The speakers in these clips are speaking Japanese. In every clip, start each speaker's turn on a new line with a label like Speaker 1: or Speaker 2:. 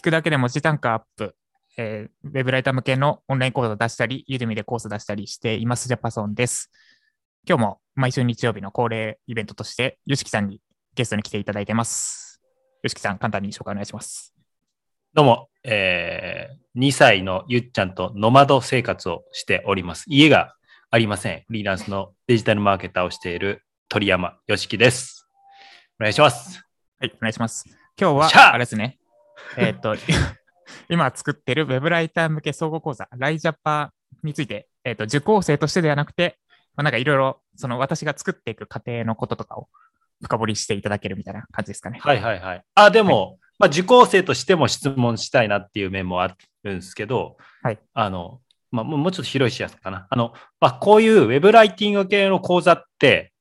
Speaker 1: 聞くだけで文字単価アップ、えーウェブライター向けのオンライン講座を出したり、ユーデミでコース出したりしていますジャパソンです。今日も毎週日曜日の恒例イベントとして、よしきさんにゲストに来ていただいてます。よしきさん、簡単に紹介お願いします。
Speaker 2: どうも、えー、2歳のゆっちゃんとノマド生活をしております。家がありません。フリーランスのデジタルマーケターをしている鳥山よしきです。お願いします。
Speaker 1: はい、お願いします。今日は
Speaker 2: あ
Speaker 1: れですね。えーっと、今作ってるウェブライター向け総合講座、ライジャパについて、えーっと、受講生としてではなくて、まあ、なんかいろいろ、その私が作っていく過程のこととかを深掘りしていただけるみたいな感じですかね。
Speaker 2: はいはいはい。あ、でも、まあ、受講生としても質問したいなっていう面もあるんですけど、
Speaker 1: はい。
Speaker 2: あの、まあ、もうもうちょっと広い視野かな。あの、まあ、こういうウェブライティング系の講座って、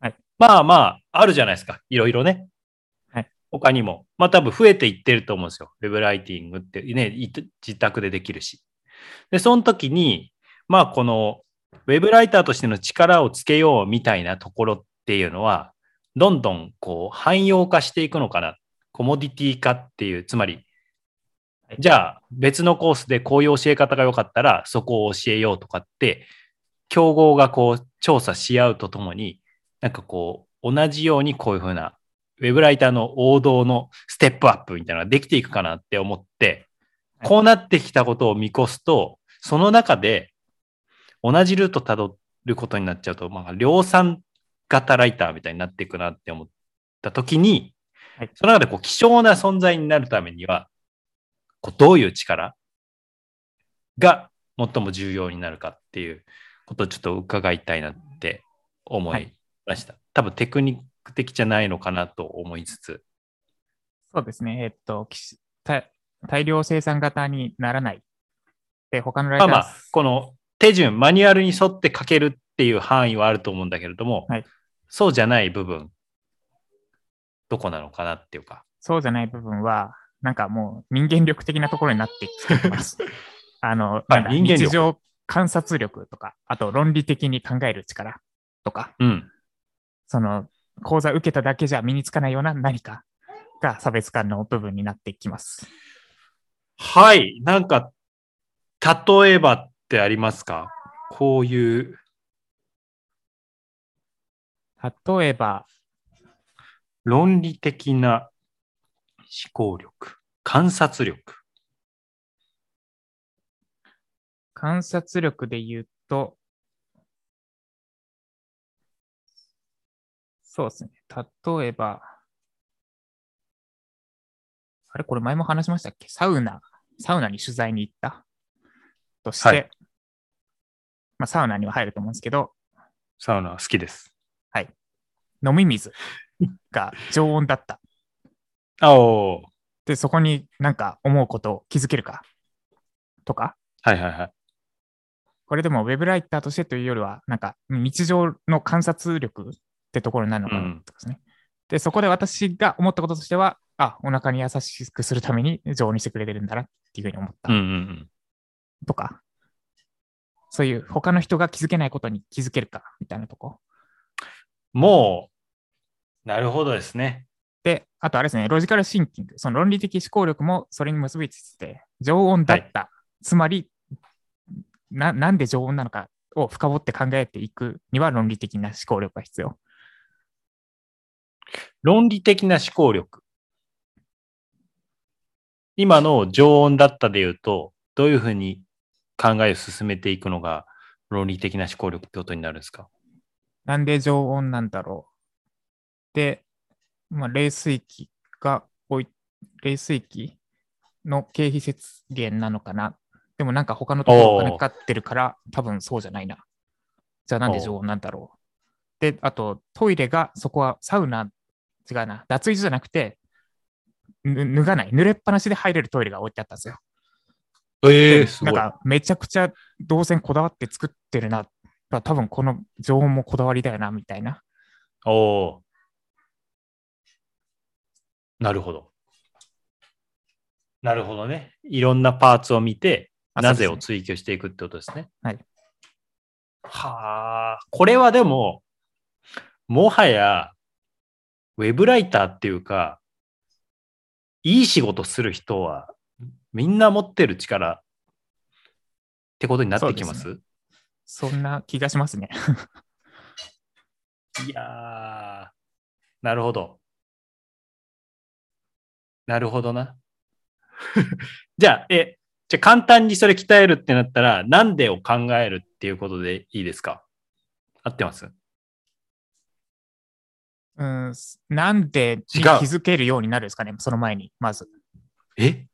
Speaker 1: はい
Speaker 2: まあまあ、あるじゃないですか。いろいろね。
Speaker 1: はい。
Speaker 2: 他にも。まあ多分増えていってると思うんですよ。ウェブライティングってね、自宅でできるし。で、その時に、まあこの、ウェブライターとしての力をつけようみたいなところっていうのは、どんどんこう汎用化していくのかな。コモディティ化っていう、つまり、じゃあ別のコースでこういう教え方が良かったらそこを教えようとかって、競合がこう調査し合うとともに、なんかこう同じようにこういうふうなウェブライターの王道のステップアップみたいなのができていくかなって思って、
Speaker 1: はい。
Speaker 2: こうなってきたことを見越すと、その中で同じルートたどることになっちゃうと、まあ、量産型ライターみたいになっていくなって思ったときに、
Speaker 1: はい。
Speaker 2: その中でこう希少な存在になるためには、こうどういう力が最も重要になるかっていうことをちょっと伺いたいなって思いました。多分テクニック的じゃないのかなと思いつつ。
Speaker 1: そうですね。えーっと、大大量生産型にならない。で、他のライター、
Speaker 2: まあまあ、この手順、マニュアルに沿って書けるっていう範囲はあると思うんだけれども、
Speaker 1: はい
Speaker 2: そうじゃない部分、どこなのかなっていうか。
Speaker 1: そうじゃない部分は、なんかもう人間力的なところになってきてます。あの、なんだ
Speaker 2: 人間力
Speaker 1: 日常観察力とか、あと論理的に考える力とか、
Speaker 2: うん。
Speaker 1: その講座受けただけじゃ身につかないような何かが差別化の部分になってきます。
Speaker 2: はい。なんか、例えばってありますか？こういう、
Speaker 1: 例えば、
Speaker 2: 論理的な思考力、観察力。
Speaker 1: 観察力で言うと、そうですね。例えば、あれ？これ前も話しましたっけ？サウナ、サウナに取材に行った？として、
Speaker 2: はい。
Speaker 1: まあ、サウナには入ると思うんですけど、
Speaker 2: サウナ好きです。
Speaker 1: 飲み水が常温だった。
Speaker 2: あおー。
Speaker 1: で、そこになんか思うことを気づけるか？とか、
Speaker 2: はいはいはい。
Speaker 1: これでもウェブライターとしてというよりは、なんか日常の観察力ってところになるのかな
Speaker 2: うん
Speaker 1: とかですね。で、そこで私が思ったこととしては、あ、お腹に優しくするために常温にしてくれてるんだなっていうふうに思った
Speaker 2: うんうんうん。
Speaker 1: とか、そういう他の人が気づけないことに気づけるかみたいなとこ。
Speaker 2: もう、なるほどですね。
Speaker 1: で、あとあれですね、ロジカルシンキング、その論理的思考力もそれに結びついてて、常温だった。つまりな、なんで常温なのかを深掘って考えていくには論理的な思考力が必要。
Speaker 2: 論理的な思考力。今の常温だったで言うと、どういうふうに考えを進めていくのが論理的な思考力ってことになるんですか？
Speaker 1: なんで常温なんだろう。で、まあ、冷水器が置い、冷水器の経費節減なのかな。でもなんか他のところお金かかってるから多分そうじゃないな。じゃあなんで常温なんだろう。で、あとトイレがそこはサウナ、違うな、脱衣所じゃなくて、ぬ脱がない、濡れっぱなしで入れるトイレが置いてあったんですよ。
Speaker 2: え
Speaker 1: でなんかめちゃくちゃ動線こだわって作ってるな。多分この常温もこだわりだよな、みたいな。
Speaker 2: おおー。なるほど。なるほどね。いろんなパーツを見て、
Speaker 1: あ
Speaker 2: なぜを追求していくってことですね。
Speaker 1: はい。
Speaker 2: はあ、これはでも、もはや、ウェブライターっていうか、いい仕事する人はみんな持ってる力ってことになってきます？
Speaker 1: そうそんな気がしますね。
Speaker 2: いやー、なるほど。なるほどな。じゃあ、え、じゃあ簡単にそれ鍛えるってなったら、なんでを考えるっていうことでいいですか？合ってます？
Speaker 1: うん、なんでに気づけるようになるんですかね、その前に、まず。
Speaker 2: え？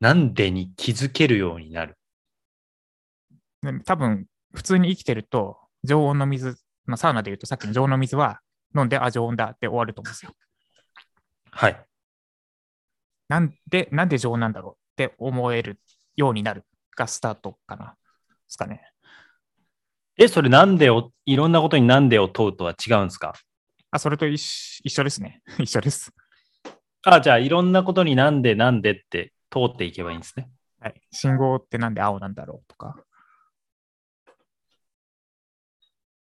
Speaker 2: なんでに気づけるようになる？
Speaker 1: で多分、普通に生きてると、常温の水、まあ、サウナで言うとさっきの常温の水は飲んで、あ、常温だって終わると思うんですよ。
Speaker 2: はい。
Speaker 1: なんで、なんで常温なんだろうって思えるようになるがスタートかな。ですかね。
Speaker 2: え、それなんでを、いろんなことになんでを問うとは違うんですか？
Speaker 1: あ、それと一緒一緒ですね。一緒です。
Speaker 2: あ、じゃあいろんなことになんでなんでって通っていけばいいんですね。
Speaker 1: はい。信号ってなんで青なんだろうとか。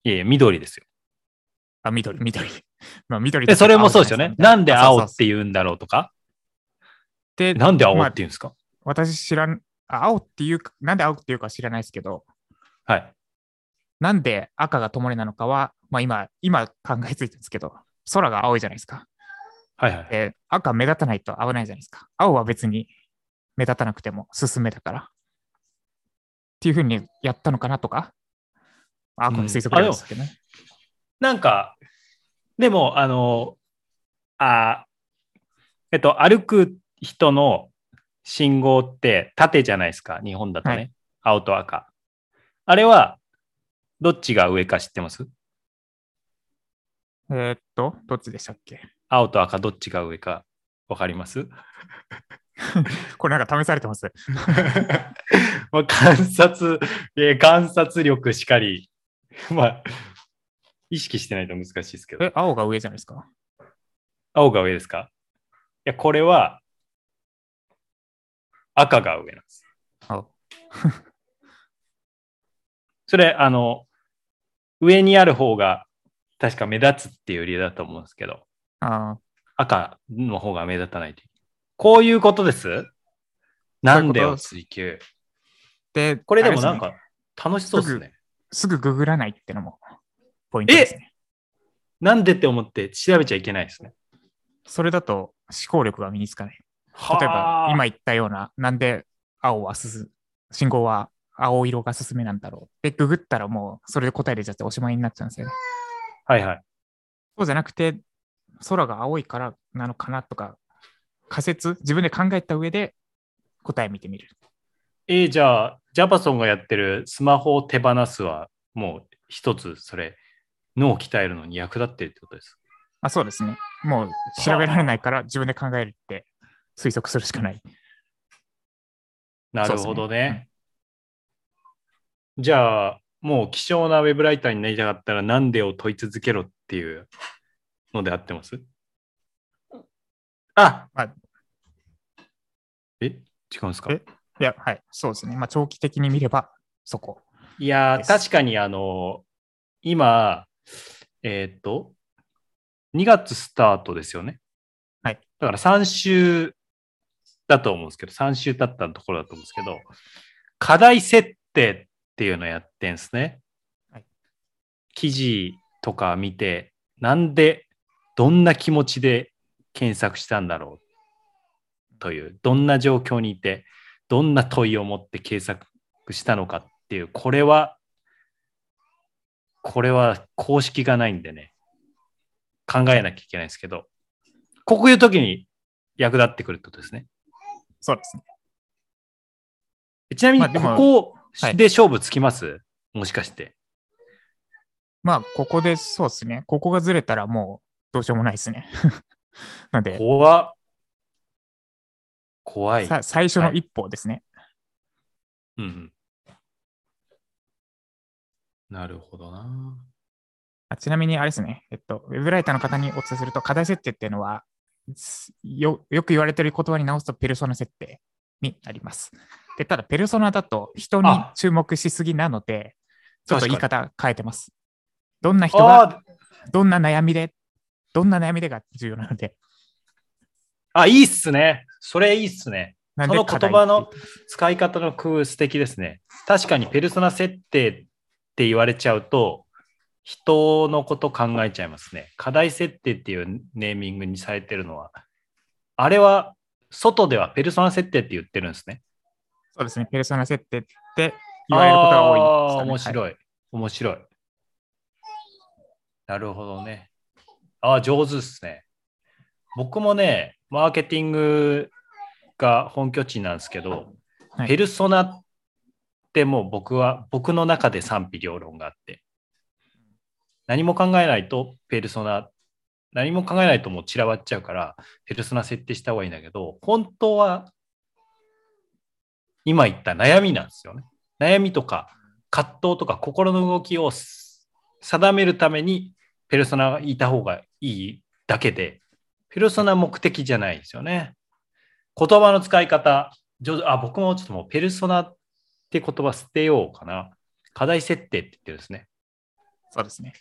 Speaker 2: いやいや、緑ですよ。
Speaker 1: あ、緑、緑。まあ、緑
Speaker 2: で、それもそうですよね。なんで青って
Speaker 1: いう。
Speaker 2: 言うんだろうとか？
Speaker 1: で、
Speaker 2: なんで青
Speaker 1: まあ
Speaker 2: って言うんですか、
Speaker 1: 私知らん、あ青っていうか、なんで青っていうか知らないですけど、
Speaker 2: はい。
Speaker 1: なんで赤が灯りなのかは、まあ今、今考えついたんですけど、空が青いじゃないですか。
Speaker 2: はいはい。
Speaker 1: で、赤目立たないと危ないじゃないですか。青は別に目立たなくても進めだから。っていうふうにやったのかなとか、あ、これ推測ですけどね。
Speaker 2: なんか、でも、あの、あえっと、歩く人の信号って縦じゃないですか、日本だとね。
Speaker 1: はい
Speaker 2: 青と赤。あれは、どっちが上か知ってます？
Speaker 1: えーっと、どっちでしたっけ？
Speaker 2: 青と赤どっちが上かわかります？
Speaker 1: これなんか試されてます？
Speaker 2: まあ観察、えー観察力しかり、まあ、意識してないと難しいですけど。
Speaker 1: え、青が上じゃないですか？
Speaker 2: 青が上ですか？いや、これは赤が上なんです。
Speaker 1: 青。
Speaker 2: それ、あの、上にある方が確か目立つっていう理由だと思うんですけど、
Speaker 1: あー
Speaker 2: 赤の方が目立たないという。こういうことです？なんでを追求。
Speaker 1: で、
Speaker 2: これでもなんか楽しそうですね。
Speaker 1: すぐググらないってのもポイントですね。
Speaker 2: なんでって思って調べちゃいけないですね。
Speaker 1: それだと思考力が身につかない。
Speaker 2: はあ
Speaker 1: 例えば、今言ったような、なんで青は進む、信号は青色が進めなんだろう。で、ググったらもうそれで答え出ちゃっておしまいになっちゃうんですよね。
Speaker 2: はいはい。
Speaker 1: そうじゃなくて、空が青いからなのかなとか、仮説、自分で考えた上で答え見てみる。
Speaker 2: えーじゃあ、ジャパソンがやってるスマホを手放すは、もう一つ、それ、脳を鍛えるのに役立ってるってことです。
Speaker 1: あそうですね。もう調べられないから自分で考えるって推測するしかない。
Speaker 2: なるほど
Speaker 1: そうです
Speaker 2: ね。じゃあ、もう希少なウェブライターになりたかったら、なんでを問い続けろっていうので合ってます？あ
Speaker 1: まあ
Speaker 2: え違うんですか？
Speaker 1: えいや、はい、そうですね。まあ、長期的に見ればそこ。
Speaker 2: いや確かにあの、今、えーっと、2月スタートですよね。
Speaker 1: はい。
Speaker 2: だから3週だと思うんですけど、3週経ったところだと思うんですけど、課題設定っていうのをやってんですね。
Speaker 1: はい
Speaker 2: 記事とか見て、なんで、どんな気持ちで検索したんだろうという、どんな状況にいて、どんな問いを持って検索したのかっていう、これは、これは公式がないんでね、考えなきゃいけないですけど、こういう時に役立ってくるってことですね。
Speaker 1: そうですね。
Speaker 2: ちなみに、ここ
Speaker 1: はい
Speaker 2: で勝負つきます、もしかして。
Speaker 1: まあ、ここでそうですね。ここがずれたらもうどうしようもないですね。なんで、
Speaker 2: 怖っ怖い。
Speaker 1: さ最初の一歩ですね。
Speaker 2: うんうん、なるほどな。
Speaker 1: あちなみにあれですね、えっと、ウェブライターの方にお伝えすると、課題設定っていうのは、すよよく言われてる言葉に直すと、ペルソナ設定になります。でただ、ペルソナだと人に
Speaker 2: あ
Speaker 1: 注目しすぎなので、ちょっと言い
Speaker 2: 確
Speaker 1: 方変えてます。どんな人が、
Speaker 2: あ
Speaker 1: どんな悩みで、どんな悩みでが重要なので、
Speaker 2: あ、いいっすね。それいいっすね。その言葉の使い方の工夫素敵ですね。確かにペルソナ設定って言われちゃうと、人のこと考えちゃいますね。課題設定っていうネーミングにされてるのは、あれは外ではペルソナ設定って言ってるんですね。
Speaker 1: そうですね。ペルソナ設定って言われることが多いね、
Speaker 2: 面
Speaker 1: はい
Speaker 2: 白い。面白い。なるほどね。ああ、上手ですね。僕もね、マーケティングが本拠地なんですけど、
Speaker 1: はい
Speaker 2: ペルソナってもう僕は、僕の中で賛否両論があって、何も考えないとペルソナ、何も考えないともう散らばっちゃうから、ペルソナ設定した方がいいんだけど、本当は今言った悩みなんですよね。悩みとか葛藤とか心の動きを定めるためにペルソナがいた方がいいだけで、ペルソナ目的じゃないですよね。言葉の使い方、あ、僕もちょっともうペルソナって言葉捨てようかな。課題設定って言ってるんですね。
Speaker 1: そうですね。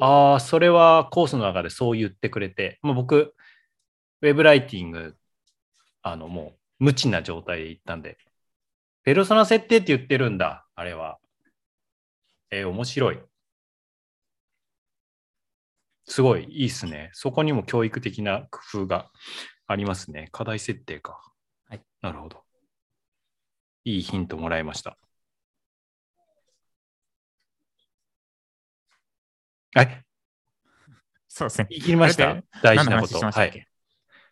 Speaker 2: ああ、それはコースの中でそう言ってくれて、もう僕、ウェブライティング、あの、もう無知な状態で行ったんで、ペルソナ設定って言ってるんだ、あれは。えー面白い。すごい、いいっすね。そこにも教育的な工夫がありますね。課題設定か。
Speaker 1: はい。
Speaker 2: なるほど。いいヒントもらいました。え？
Speaker 1: そうですね。
Speaker 2: 言い切りました？大事なこと。はい。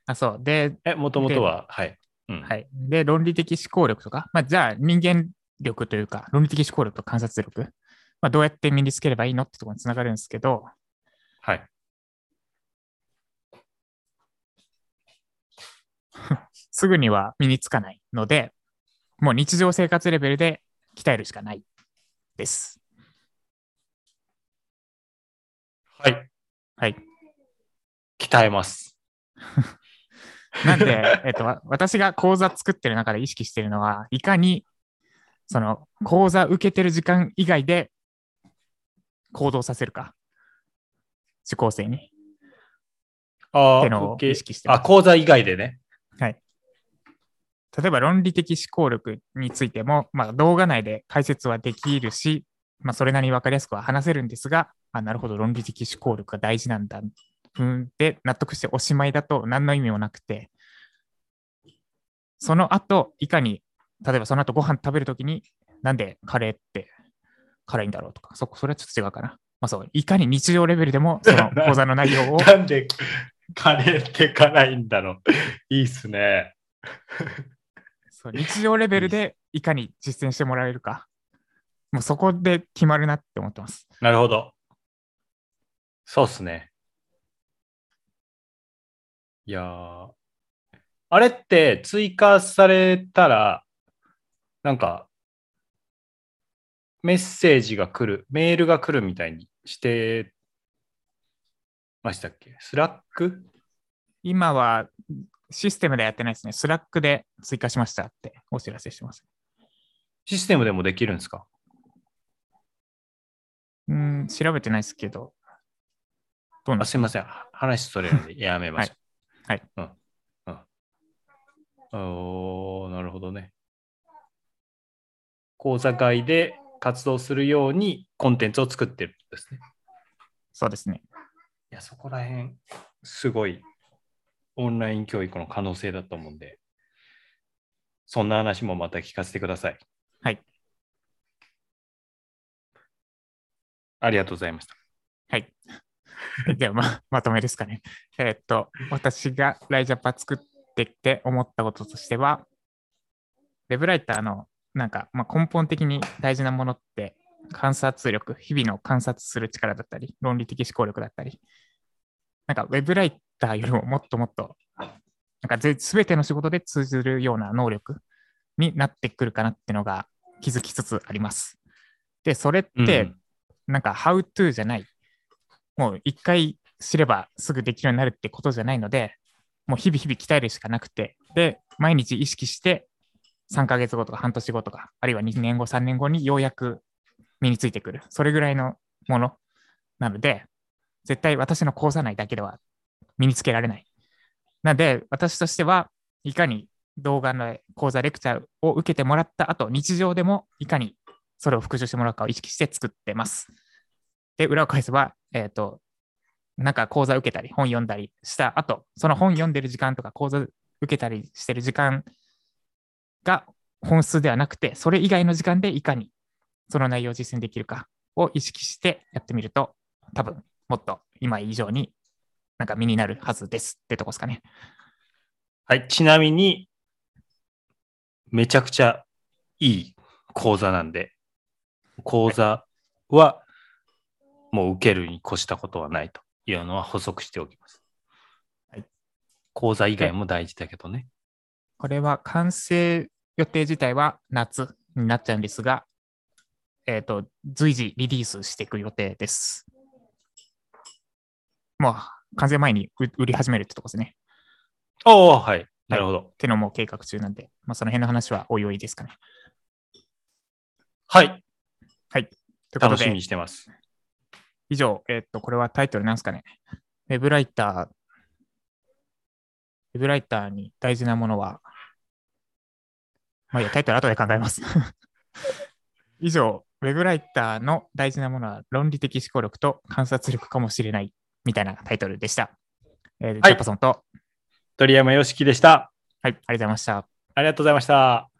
Speaker 1: あ、そう。で、
Speaker 2: え、もともとは、はい。うん。
Speaker 1: はい。で、論理的思考力とか、まあ、じゃあ人間力というか、論理的思考力と観察力、まあ、どうやって身につければいいのってところにつながるんですけど、
Speaker 2: はい。
Speaker 1: すぐには身につかないので、もう日常生活レベルで鍛えるしかないです。
Speaker 2: はい。
Speaker 1: はい。
Speaker 2: 鍛えます。
Speaker 1: なんで、えっと、わ私が講座作ってる中で意識してるのは、いかに、その、講座受けてる時間以外で行動させるか。受講生に。
Speaker 2: あ
Speaker 1: ってのを意識して
Speaker 2: あ、講座以外でね。
Speaker 1: はい。例えば論理的思考力についても、まあ、動画内で解説はできるし、まあ、それなりに分かりやすくは話せるんですが、あなるほど、論理的思考力が大事なんだ。うん、で、納得しておしまいだと何の意味もなくて、その後、いかに、例えばその後ご飯食べるときに、なんでカレーって辛いんだろうとか、そそれはちょっと違うかな。まあそう、いかに日常レベルでも その講座の内容を
Speaker 2: なんでカレーって辛いんだろう。いいっすね。
Speaker 1: そう日常レベルでいかに実践してもらえるか、もうそこで決まるなって思ってます。
Speaker 2: なるほど。そうっすね。いやーあれって追加されたら、なんか、メッセージが来る、メールが来るみたいにしてましたっけ？ Slack？
Speaker 1: 今はシステムでやってないですね。 Slack で追加しましたってお知らせしてます。
Speaker 2: システムでもできるんですか？
Speaker 1: うん、調べてないですけど、どうなん
Speaker 2: あ
Speaker 1: ですか？
Speaker 2: すいません。話それるんでやめましょう。
Speaker 1: はい。
Speaker 2: うん。うん。おーなるほどね。講座会で活動するようにコンテンツを作ってるんですね。
Speaker 1: そうですね。
Speaker 2: いや、そこら辺、すごいオンライン教育の可能性だと思うんで、そんな話もまた聞かせてください。
Speaker 1: はい。
Speaker 2: ありがとうございました。
Speaker 1: はい。ではま、まとめですかね。えーっと、私がライジャパ作ってきて思ったこととしては、ウェブライターのなんか、まあ、根本的に大事なものって観察力、日々の観察する力だったり、論理的思考力だったり、なんかウェブライターよりももっともっと、なんかぜ全ての仕事で通じるような能力になってくるかなっていうのが気づきつつあります。で、それって、
Speaker 2: うん
Speaker 1: なんか How to じゃない。もう一回知ればすぐできるようになるってことじゃないので、もう日々日々鍛えるしかなくて、で、毎日意識して3ヶ月後とか半年後とか、あるいは2年後、3年後にようやく身についてくる。それぐらいのものなので、絶対私の講座内だけでは身につけられない。なので、私としてはいかに動画の講座レクチャーを受けてもらった後、日常でもいかにそれを復習してもらうかを意識して作ってます。で、裏を返せば、えっ、と、なんか講座受けたり、本読んだりした後、その本読んでる時間とか講座受けたりしてる時間が本数ではなくて、それ以外の時間でいかにその内容を実践できるかを意識してやってみると、多分もっと今以上になんか身になるはずですってとこですかね。
Speaker 2: はい。ちなみに、めちゃくちゃいい講座なんで、講座はもう受けるに越したことはないというのは補足しておきます。
Speaker 1: はい。
Speaker 2: 講座以外も大事だけどね。
Speaker 1: これは完成予定自体は夏になっちゃうんですが、えっ、と、随時リリースしていく予定です。もう完成前に売売り始めるってとこですね。
Speaker 2: おおはい。なるほど。
Speaker 1: ってのも計画中なんで、まあ、その辺の話はおいおいですかね。
Speaker 2: はい。
Speaker 1: ということ
Speaker 2: 楽しみに
Speaker 1: で、
Speaker 2: してます。
Speaker 1: 以上、えっ、と、これはタイトルなんですかね？ウェブライター、ウェブライターに大事なものは、まあいいや、タイトル後で考えます。以上、ウェブライターの大事なものは論理的思考力と観察力かもしれないみたいなタイトルでした。えージャパソンと、
Speaker 2: 鳥山よしきでした。
Speaker 1: はい、ありがとうございました。
Speaker 2: ありがとうございました。